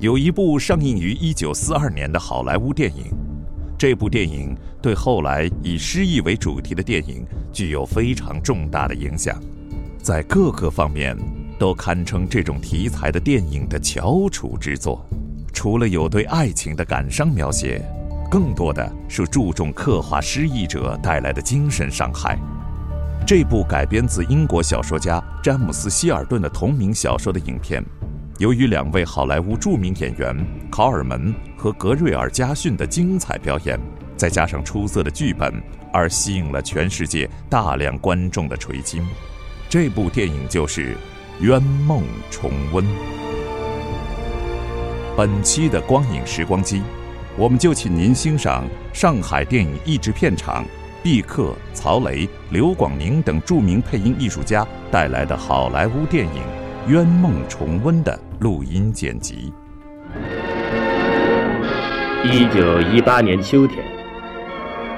有一部上映于一九四二年的好莱坞电影，这部电影对后来以失忆为主题的电影具有非常重大的影响，在各个方面都堪称这种题材的电影的翘楚之作。除了有对爱情的感伤描写。更多的是注重刻画失忆者带来的精神伤害。这部改编自英国小说家詹姆斯·希尔顿的同名小说的影片，由于两位好莱坞著名演员考尔门和格瑞尔·加逊的精彩表演，再加上出色的剧本，而吸引了全世界大量观众的垂青。这部电影就是《圆梦重温》。本期的光影时光机。我们就请您欣赏上海电影译制片厂毕克、曹雷、刘广宁等著名配音艺术家带来的好莱坞电影《冤梦重温》的录音剪辑。一九一八年秋天，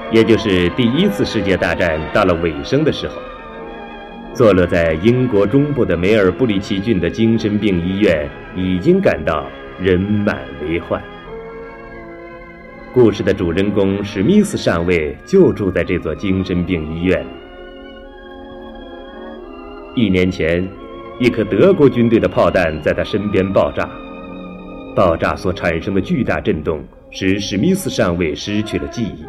也就是第一次世界大战到了尾声的时候，坐落在英国中部的梅尔布里奇郡的精神病医院已经感到人满为患。故事的主人公史密斯上尉就住在这座精神病医院。一年前，一颗德国军队的炮弹在他身边爆炸，爆炸所产生的巨大震动使史密斯上尉失去了记忆。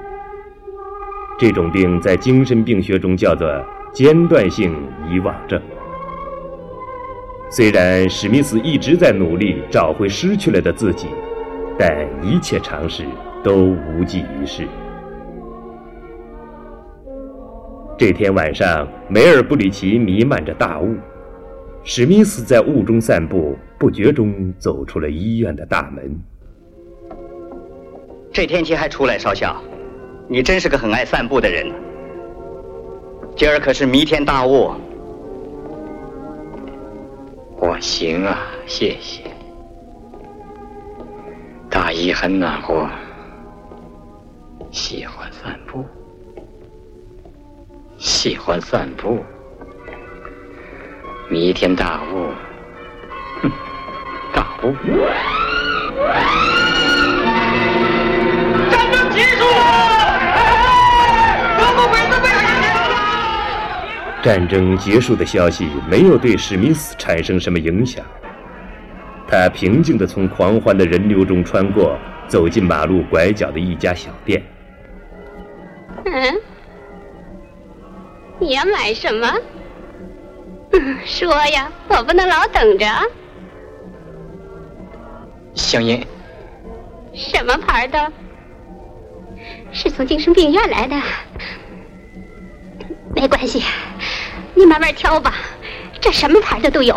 这种病在精神病学中叫做间断性遗忘症。虽然史密斯一直在努力找回失去了的自己，但一切尝试。都无济于事。这天晚上，梅尔布里奇弥漫着大雾，史密斯在雾中散步，不觉中走出了医院的大门。这天气还出来，少校，你真是个很爱散步的人。今儿可是弥天大雾。我行啊，谢谢。大衣很暖和。喜欢散步，喜欢散步。弥天大雾，哼，大雾。战争结束了！德国鬼子被战争结束的消息没有对史密斯产生什么影响。他平静地从狂欢的人流中穿过，走进马路拐角的一家小店。嗯，你要买什么？说呀，我不能老等着。香烟。什么牌的？是从精神病院来的。没关系，你慢慢挑吧，这什么牌的都有。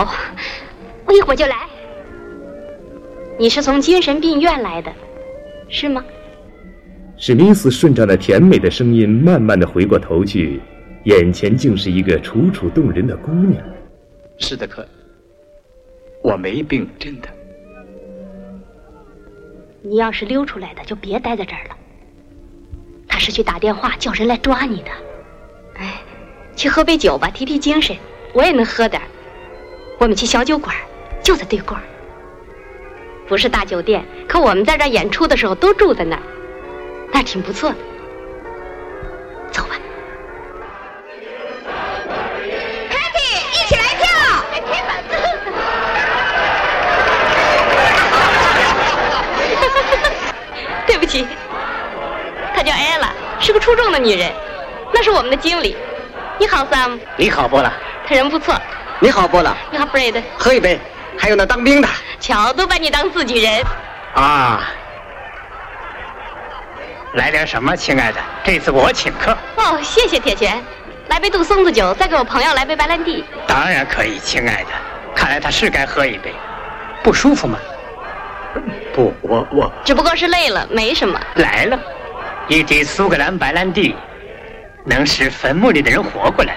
我一会儿就来。你是从精神病院来的，是吗？史密斯顺着那甜美的声音，慢慢的回过头去，眼前竟是一个楚楚动人的姑娘。是的，可我没病，真的。你要是溜出来的，就别待在这儿了。他是去打电话叫人来抓你的。哎，去喝杯酒吧，提提精神。我也能喝点我们去小酒馆，就在对过不是大酒店，可我们在这演出的时候都住在那儿。那挺不错的，们的经理。你好，Sam。你好，波拉。他人不错。你好，波拉。你好，Fred。喝一杯。还有那当兵的。瞧，都把你当自己人。啊。来点什么，亲爱的？这次我请客。哦，谢谢铁拳。来杯杜松子酒，再给我朋友来杯白兰地。当然可以，亲爱的。看来他是该喝一杯。不舒服吗？不，我我只不过是累了，没什么。来了，一滴苏格兰白兰地，能使坟墓里的人活过来。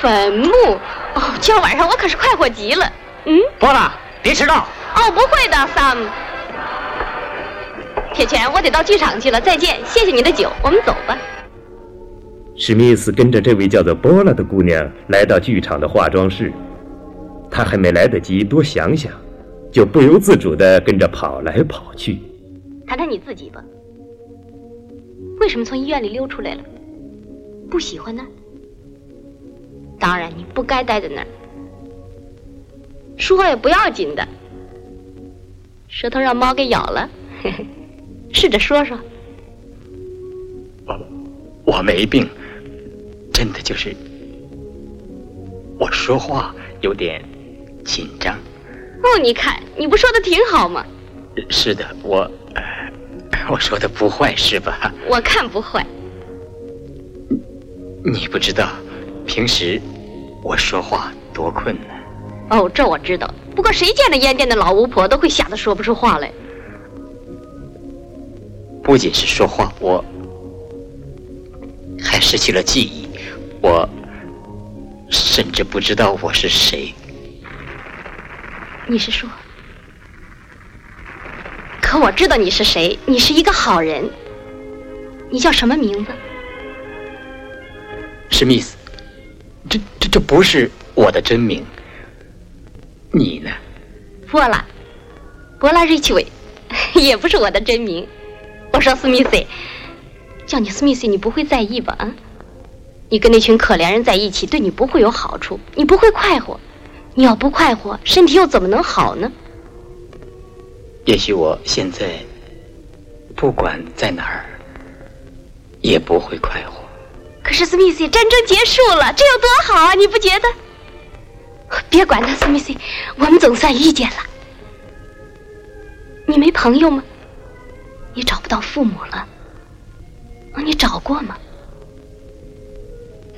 坟墓？哦，今儿晚上我可是快活极了。嗯，波拉，别迟到。哦，不会的，Sam。铁拳，我得到剧场去了，再见，谢谢你的酒，我们走吧。史密斯跟着这位叫做波拉的姑娘来到剧场的化妆室，他还没来得及多想想。就不由自主地跟着跑来跑去。谈谈你自己吧，为什么从医院里溜出来了？不喜欢那儿？当然，你不该待在那儿。说也不要紧的，舌头让猫给咬了，嘿嘿，试着说说。我我没病，真的就是我说话有点紧张。哦，你看，你不说的挺好吗？是的，我我说的不坏是吧？我看不坏。你不知道，平时我说话多困难。哦，这我知道。不过谁见了烟店的老巫婆都会吓得说不出话来。不仅是说话，我还失去了记忆，我甚至不知道我是谁。你是说？可我知道你是谁，你是一个好人。你叫什么名字？史密斯。这、这、这不是我的真名。你呢？波拉，波拉瑞奇韦，也不是我的真名。我说史密斯，叫你史密斯，你不会在意吧？啊？你跟那群可怜人在一起，对你不会有好处，你不会快活。你要不快活，身体又怎么能好呢？也许我现在不管在哪儿，也不会快活。可是，史密斯，战争结束了，这有多好啊！你不觉得？别管他，史密斯，我们总算遇见了。你没朋友吗？你找不到父母了？你找过吗？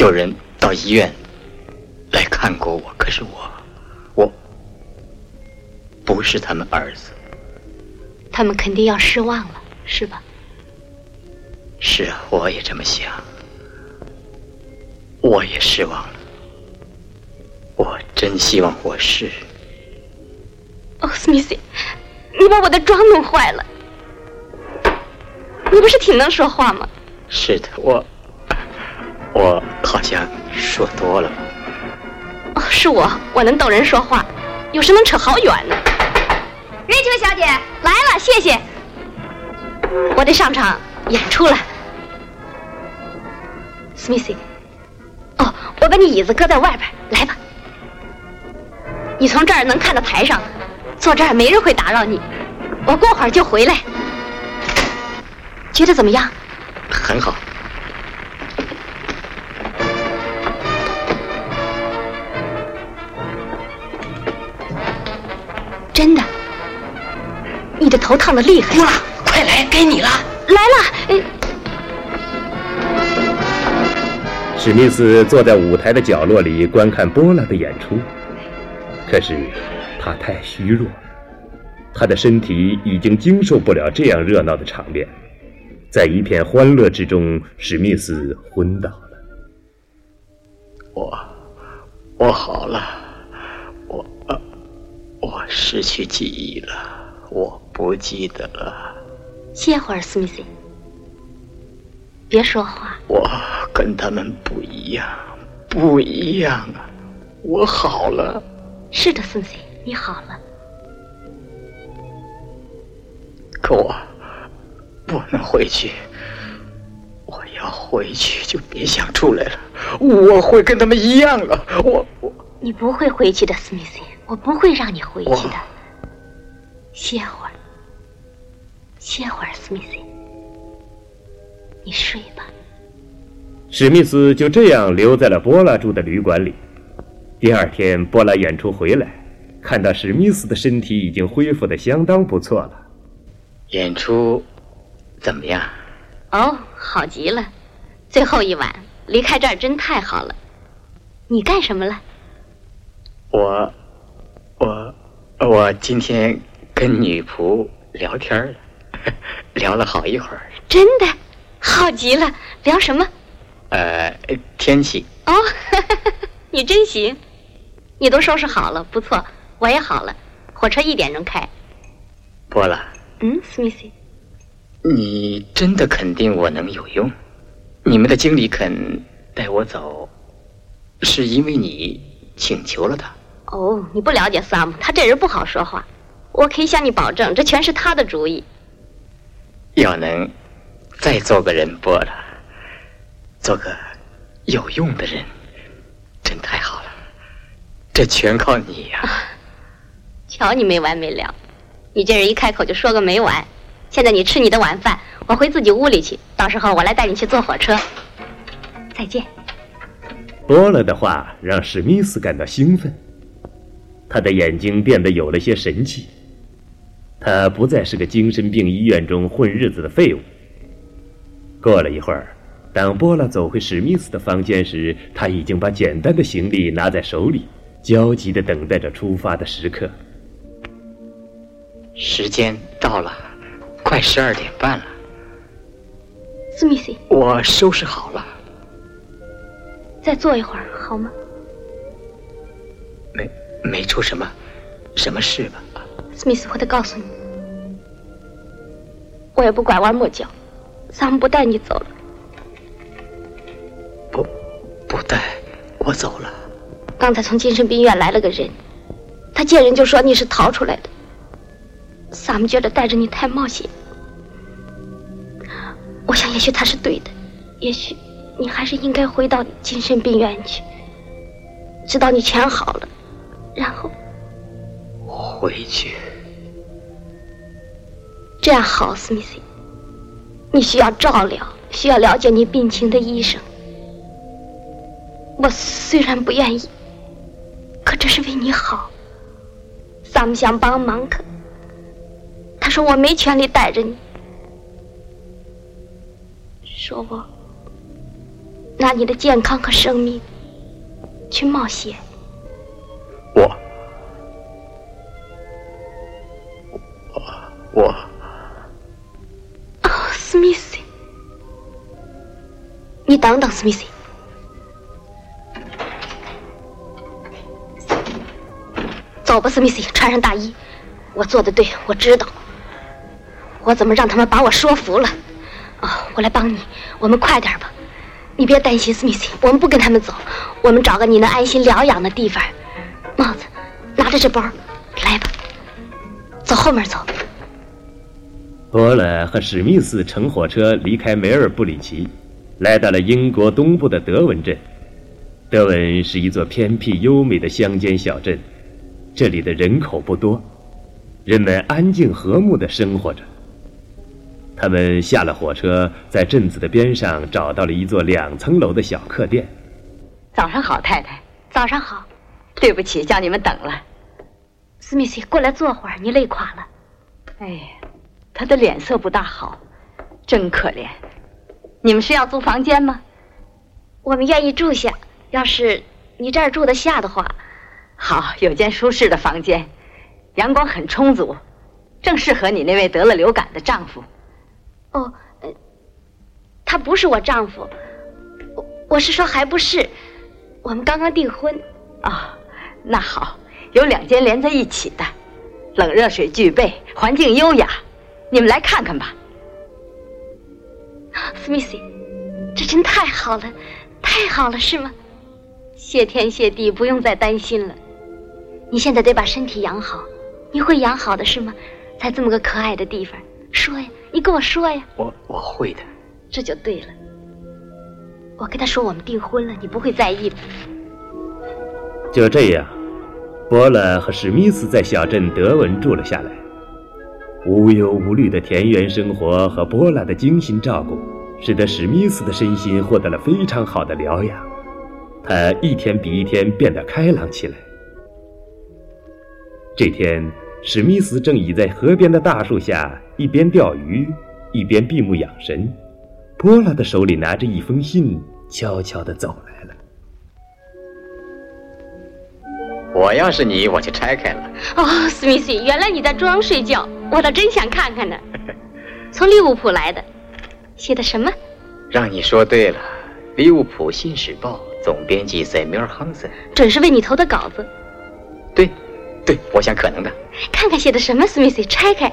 有人到医院来看过我，可是我。不是他们儿子，他们肯定要失望了，是吧？是啊，我也这么想，我也失望了。我真希望我是。哦，史密斯，你把我的妆弄坏了。你不是挺能说话吗？是的，我，我好像说多了。哦，是我，我能逗人说话，有时能扯好远呢。瑞秋小姐来了，谢谢。我得上场演出了，史密斯。哦，我把你椅子搁在外边，来吧。你从这儿能看到台上，坐这儿没人会打扰你。我过会儿就回来。觉得怎么样？很好。真的。你的头烫的厉害，哭了，快来，该你了，来了。史密斯坐在舞台的角落里观看波拉的演出，可是他太虚弱，他的身体已经经受不了这样热闹的场面。在一片欢乐之中，史密斯昏倒了。我，我好了，我，我失去记忆了。我不记得了。歇会儿，史密斯。别说话。我跟他们不一样，不一样啊！我好了。是的，史密斯，你好了。可我不能回去。我要回去就别想出来了。我会跟他们一样了。我我。你不会回去的，史密斯。我不会让你回去的。歇会儿，歇会儿，史密斯，你睡吧。史密斯就这样留在了波拉住的旅馆里。第二天，波拉演出回来，看到史密斯的身体已经恢复的相当不错了。演出怎么样？哦，好极了！最后一晚离开这儿真太好了。你干什么了？我，我，我今天跟女仆聊天了，聊了好一会儿。真的，好极了！聊什么？呃，天气。哦，你真行，你都收拾好了，不错，我也好了，火车一点钟开。波拉。嗯，史密斯。你真的肯定我能有用？你们的经理肯带我走，是因为你请求了他？哦，你不了解萨姆，他这人不好说话。我可以向你保证，这全是他的主意。要能再做个人，波了，做个有用的人，真太好了。这全靠你呀！瞧你没完没了，你这人一开口就说个没完。现在你吃你的晚饭，我回自己屋里去。到时候我来带你去坐火车。再见。波了的话让史密斯感到兴奋，他的眼睛变得有了些神气。他不再是个精神病医院中混日子的废物。过了一会儿，当波拉走回史密斯的房间时，他已经把简单的行李拿在手里，焦急地等待着出发的时刻。时间到了。快十二点半了，史密斯，我收拾好了，再坐一会儿好吗？没没出什么什么事吧？史密斯，我得告诉你，我也不拐弯抹角，咱们不带你走了，不不带我走了。刚才从精神病院来了个人，他见人就说你是逃出来的。咱们觉得带着你太冒险，我想也许他是对的，也许你还是应该回到精神病院去，直到你全好了，然后回去。这样好，史密斯，你需要照料，需要了解你病情的医生。我虽然不愿意，可这是为你好。萨姆想帮忙，可。他说：“我没权利带着你。”说我拿你的健康和生命去冒险。我，我，我。史密斯，你等等，史密斯。走吧，史密斯，穿上大衣。我做的对，我知道。我怎么让他们把我说服了？哦，我来帮你。我们快点吧，你别担心，史密斯。我们不跟他们走，我们找个你能安心疗养的地方。帽子，拿着这包，来吧，走后面走。波勒和史密斯乘火车离开梅尔布里奇，来到了英国东部的德文镇。德文是一座偏僻优美的乡间小镇，这里的人口不多，人们安静和睦地生活着。他们下了火车，在镇子的边上找到了一座两层楼的小客店。早上好，太太。早上好。对不起，叫你们等了。史密斯，过来坐会儿，你累垮了。哎呀，他的脸色不大好，真可怜。你们是要租房间吗？我们愿意住下，要是你这儿住得下的话。好，有间舒适的房间，阳光很充足，正适合你那位得了流感的丈夫。哦，他不是我丈夫，我我是说还不是，我们刚刚订婚。啊，那好，有两间连在一起的，冷热水俱备，环境优雅，你们来看看吧。史密斯，这真太好了，太好了，是吗？谢天谢地，不用再担心了。你现在得把身体养好，你会养好的是吗？在这么个可爱的地方，说呀。你跟我说呀，我我会的，这就对了。我跟他说我们订婚了，你不会在意吧？就这样，波拉和史密斯在小镇德文住了下来。无忧无虑的田园生活和波拉的精心照顾，使得史密斯的身心获得了非常好的疗养，他一天比一天变得开朗起来。这天，史密斯正倚在河边的大树下，一边钓鱼，一边闭目养神。波拉的手里拿着一封信，悄悄地走来了。我要是你，我就拆开了。哦，史密斯，原来你在装睡觉，我倒真想看看呢。从利物浦来的，写的什么？让你说对了，《利物浦新时报》总编辑塞缪尔·亨森，准是为你投的稿子。对，对，我想可能的。看看写的什么，史密斯，拆开。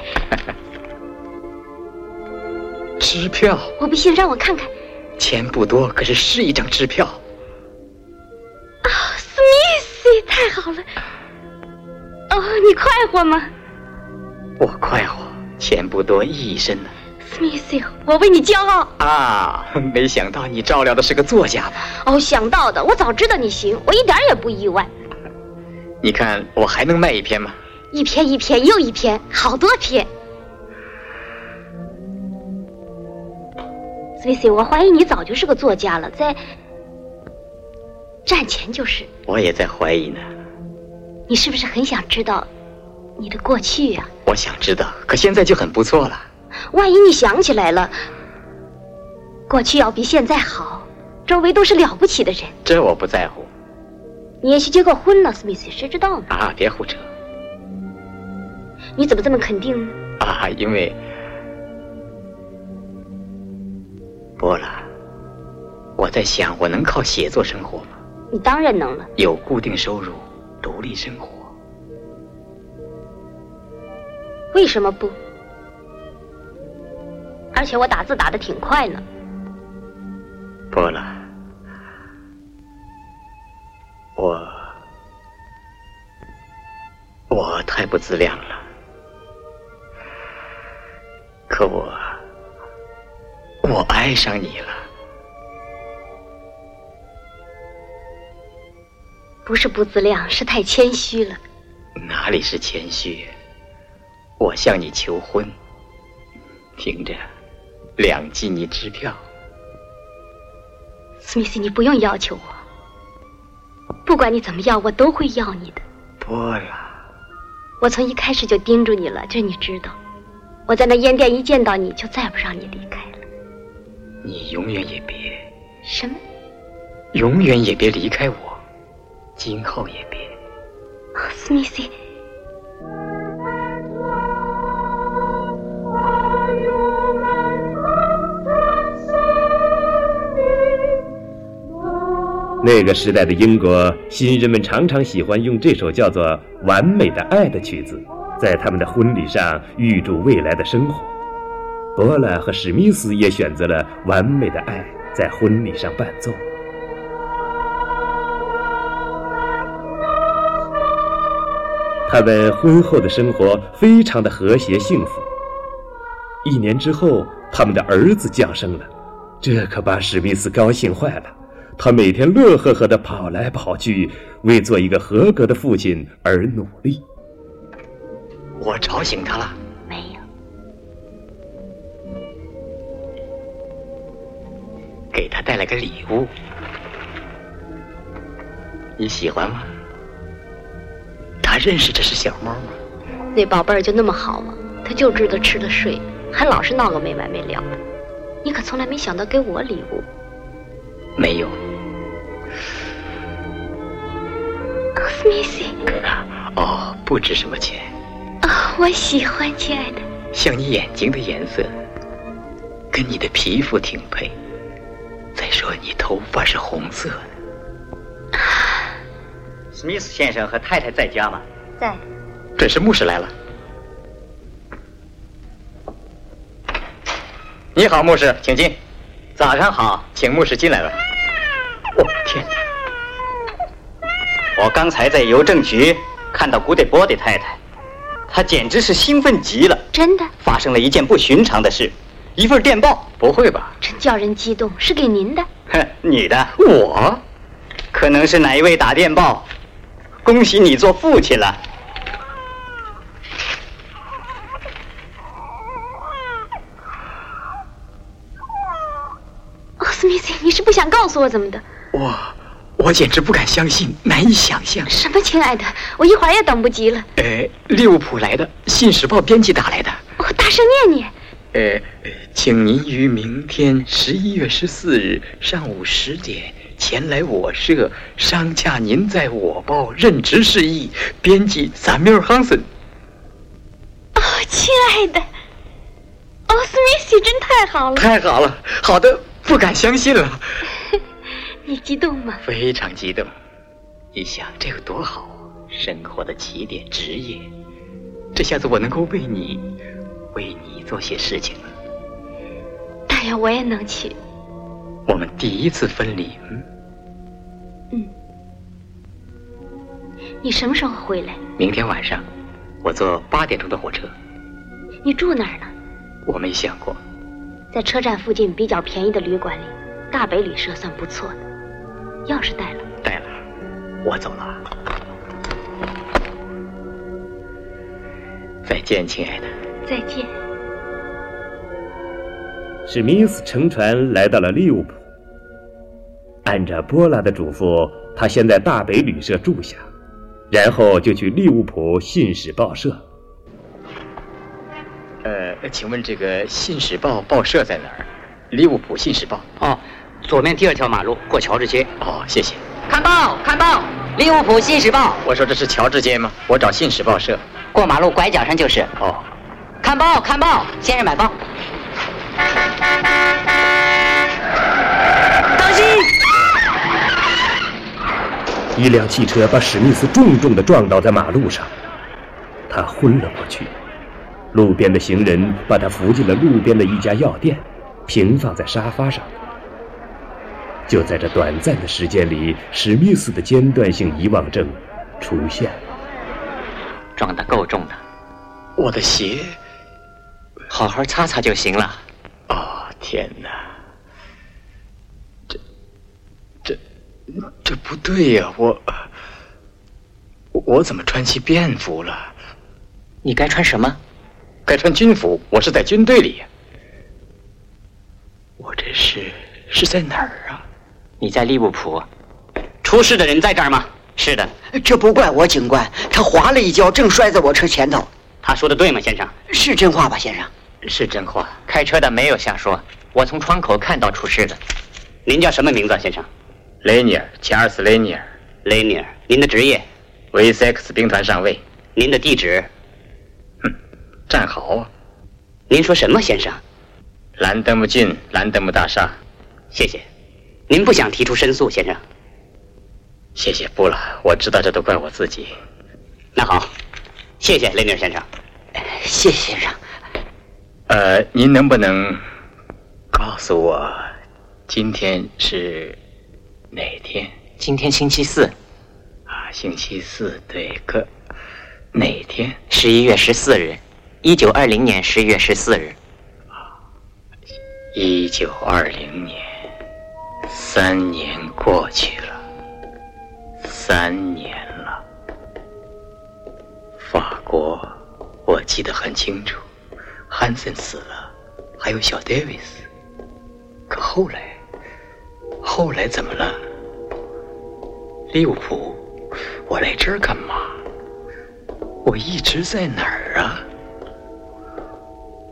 支票。我不信，让我看看。钱不多，可是是一张支票。啊，史密斯，太好了。哦，你快活吗？我快活，钱不多，意义深呢。史密斯，我为你骄傲。啊，没想到你照料的是个作家吧？哦，想到的，我早知道你行，我一点也不意外。你看，我还能卖一篇吗？一篇一篇又一篇，好多篇。Smithy，，我怀疑你早就是个作家了，在战前就是。我也在怀疑呢。你是不是很想知道你的过去呀？我想知道，可现在就很不错了。万一你想起来了，过去要比现在好，周围都是了不起的人。这我不在乎。你也许结过婚了，史密斯，谁知道呢？啊，别胡扯。你怎么这么肯定呢？啊，因为，波拉，我在想，我能靠写作生活吗？你当然能了。有固定收入，独立生活。为什么不？而且我打字打的挺快呢。不了，我我太不自量了。可我我爱上你了。不是不自量，是太谦虚了。哪里是谦虚？我向你求婚，凭着。两季你支票，史密斯，你不用要求我。不管你怎么要，我都会要你的。波拉，我从一开始就盯住你了，这你知道。我在那烟店一见到你就再不让你离开了。你永远也别什么？永远也别离开我，今后也别。史密斯。那个时代的英国新人们常常喜欢用这首叫做《完美的爱》的曲子，在他们的婚礼上预祝未来的生活。波拉和史密斯也选择了《完美的爱》在婚礼上伴奏。他们婚后的生活非常的和谐幸福。一年之后，他们的儿子降生了，这可把史密斯高兴坏了。他每天乐呵呵地跑来跑去，为做一个合格的父亲而努力。我吵醒他了？没有。给他带了个礼物，你喜欢吗？他认识这是小猫吗？那宝贝儿就那么好吗？他就知道吃了睡，还老是闹个没完没了。你可从来没想到给我礼物。没有。哦，不值什么钱。哦，我喜欢，亲爱的。像你眼睛的颜色，跟你的皮肤挺配。再说你头发是红色的。史密斯先生和太太在家吗？在。准是牧师来了。你好，牧师，请进。早上好，请牧师进来吧。我天！我刚才在邮政局看到古德波的太太，她简直是兴奋极了。真的？发生了一件不寻常的事，一份电报。不会吧？真叫人激动，是给您的？哼，你的？我？可能是哪一位打电报？恭喜你做父亲了。史密斯，你是不想告诉我怎么的？我，我简直不敢相信，难以想象。什么，亲爱的，我一会儿也等不及了。呃，利物浦来的《信使报》编辑打来的。我，大声念念。呃，请您于明天十一月十四日上午十点前来我社商洽您在我报任职事宜。编辑萨米尔·亨森。哦，亲爱的，哦，斯密斯真太好了，太好了，好的不敢相信了。你激动吗？非常激动。你想这有多好？生活的起点，职业。这下子我能够为你，为你做些事情了。大爷我也能去。我们第一次分离，嗯。嗯。你什么时候回来？明天晚上。我坐八点钟的火车。你住哪儿呢？我没想过。在车站附近比较便宜的旅馆里，大北旅社算不错的。钥匙带了？带了。我走了。再见，亲爱的。再见。史密斯乘船来到了利物浦。按照波拉的嘱咐，他先在大北旅社住下。然后就去利物浦信使报社。呃，请问这个信使报报社在哪儿？利物浦信使报。哦，左面第二条马路过乔治街。哦，谢谢。看报，看报，利物浦信使报。我说这是乔治街吗？我找信使报社。过马路拐角上就是。哦。看报，看报，先生买报。当心！一辆汽车把史密斯重重的撞倒在马路上，他昏了过去。路边的行人把他扶进了路边的一家药店，平放在沙发上。就在这短暂的时间里，史密斯的间断性遗忘症出现了。撞得够重的，我的鞋，好好擦擦就行了。哦，天哪！这不对呀，我我怎么穿起便服了？你该穿什么？该穿军服。我是在军队里。我这是是在哪儿啊？你在利物浦。出事的人在这儿吗？是的。这不怪我，警官。他滑了一跤，正摔在我车前头。他说的对吗，先生？是真话吧，先生？是真话。开车的没有瞎说。我从窗口看到出事的。您叫什么名字，先生？雷尼尔，查尔斯·雷尼尔。雷尼尔，您的职业？维斯 X 兵团上尉。您的地址？哼，战壕。您说什么，先生？兰德姆郡兰德姆大厦。谢谢。您不想提出申诉，先生？谢谢，不了。我知道这都怪我自己。那好，谢谢雷尼尔先生。谢谢先生。呃，您能不能告诉我，今天是？哪天？今天星期四，啊，星期四对。可哪天？十一月十四日，一九二零年十一月十四日。啊，一九二零年，三年过去了，三年了。法国，我记得很清楚，汉森死了，还有小戴维斯。可后来。后来怎么了？利物浦，我来这儿干嘛？我一直在哪儿啊？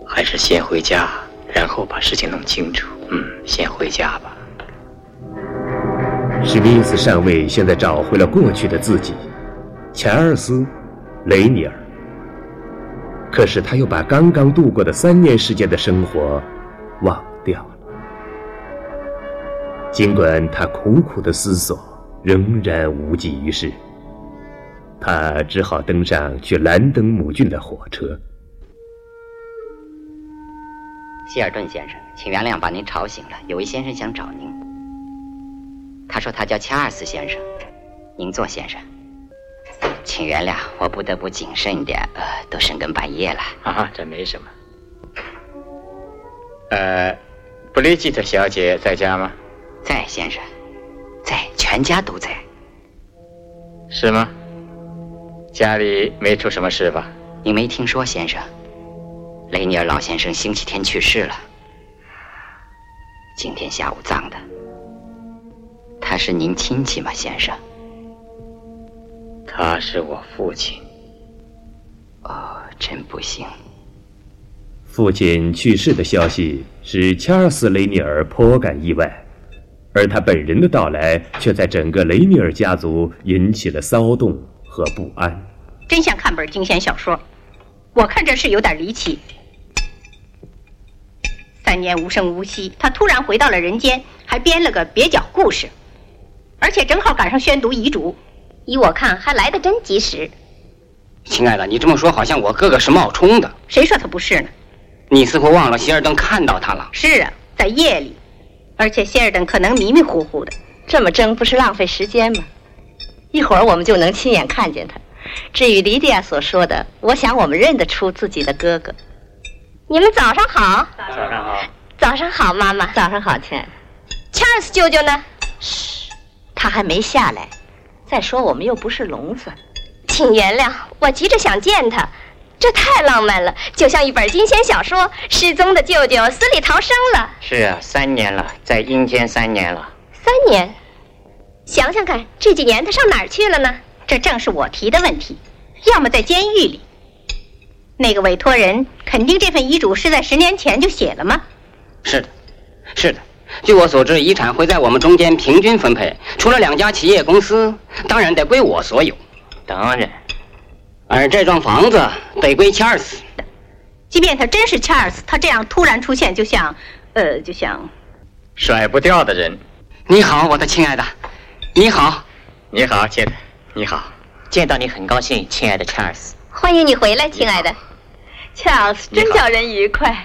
还是先回家，然后把事情弄清楚。嗯，先回家吧。史密斯上尉现在找回了过去的自己，钱尔斯·雷尼尔。可是他又把刚刚度过的三年时间的生活忘掉了。尽管他苦苦的思索，仍然无济于事。他只好登上去兰登姆郡的火车。希尔顿先生，请原谅把您吵醒了。有位先生想找您。他说他叫查尔斯先生。您坐，先生。请原谅，我不得不谨慎一点。呃，都深更半夜了。啊，这没什么。呃，布雷吉特小姐在家吗？在，先生，在，全家都在。是吗？家里没出什么事吧？你没听说，先生？雷尼尔老先生星期天去世了。今天下午葬的。他是您亲戚吗，先生？他是我父亲。哦，真不幸。父亲去世的消息使查尔斯·雷尼尔颇感意外，而他本人的到来却在整个雷尼尔家族引起了骚动和不安。真想看本惊险小说，我看这事有点离奇。三年无声无息，他突然回到了人间，还编了个蹩脚故事，而且正好赶上宣读遗嘱，依我看还来得真及时。亲爱的，你这么说好像我哥哥是冒充的。谁说他不是呢？你似乎忘了希尔顿看到他了。是啊，在夜里，而且希尔顿可能迷迷糊糊的。这么争不是浪费时间吗？一会儿我们就能亲眼看见他。至于莉迪亚所说的，我想我们认得出自己的哥哥。你们早上好。早上好。早上好，妈妈。早上好，亲爱的。查尔斯舅舅呢？嘘，他还没下来。再说我们又不是聋子。请原谅，我急着想见他，这太浪漫了，就像一本惊险小说。失踪的舅舅死里逃生了。是啊，三年了，在阴间三年了。三年，想想看，这几年他上哪儿去了呢？这正是我提的问题。要么在监狱里。那个委托人肯定这份遗嘱是在十年前就写了吗？是的，是的。据我所知，遗产会在我们中间平均分配，除了两家企业公司，当然得归我所有。当然，而这幢房子得归查尔斯。即便他真是查尔斯，他这样突然出现，就像，呃，就像甩不掉的人。你好，我的亲爱的。你好，你好，亲爱的。你好，见到你很高兴，亲爱的查尔斯。欢迎你回来，亲爱的。查尔斯，真叫人愉快。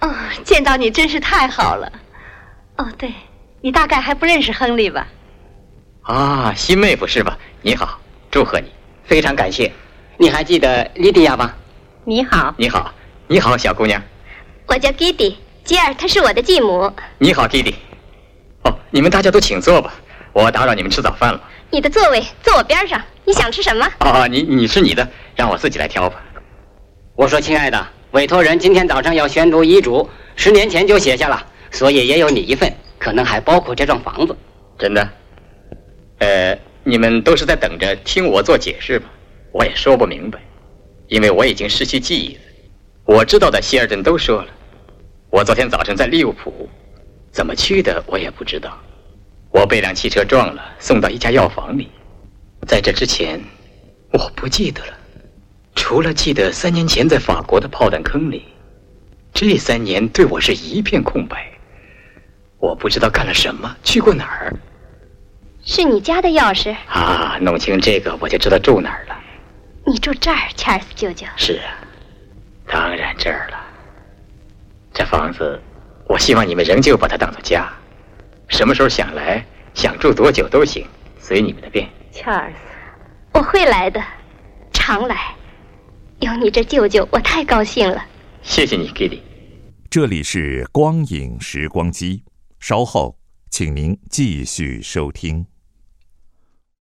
哦，见到你真是太好了。哦，对，你大概还不认识亨利吧？啊，新妹夫是吧？你好，祝贺你，非常感谢。你还记得莉迪亚吗？你好，你好，你好，小姑娘。我叫吉迪，吉尔，她是我的继母。你好，吉迪。哦，你们大家都请坐吧，我打扰你们吃早饭了。你的座位坐我边上，你想吃什么？哦，你你是你的，让我自己来挑吧。我说，亲爱的，委托人今天早上要宣读遗嘱，十年前就写下了，所以也有你一份，可能还包括这幢房子。真的？呃，你们都是在等着听我做解释吧？我也说不明白，因为我已经失去记忆了。我知道的希尔顿都说了，我昨天早晨在利物浦，怎么去的我也不知道。我被辆汽车撞了，送到一家药房里。在这之前，我不记得了，除了记得三年前在法国的炮弹坑里。这三年对我是一片空白，我不知道干了什么，去过哪儿。是你家的钥匙啊！弄清这个，我就知道住哪儿了。你住这儿，查尔斯舅舅。是啊，当然这儿了。这房子，我希望你们仍旧把它当做家。什么时候想来，想住多久都行，随你们的便。查尔斯，我会来的，常来。有你这舅舅，我太高兴了。谢谢你，Kitty。这里是光影时光机，稍后请您继续收听。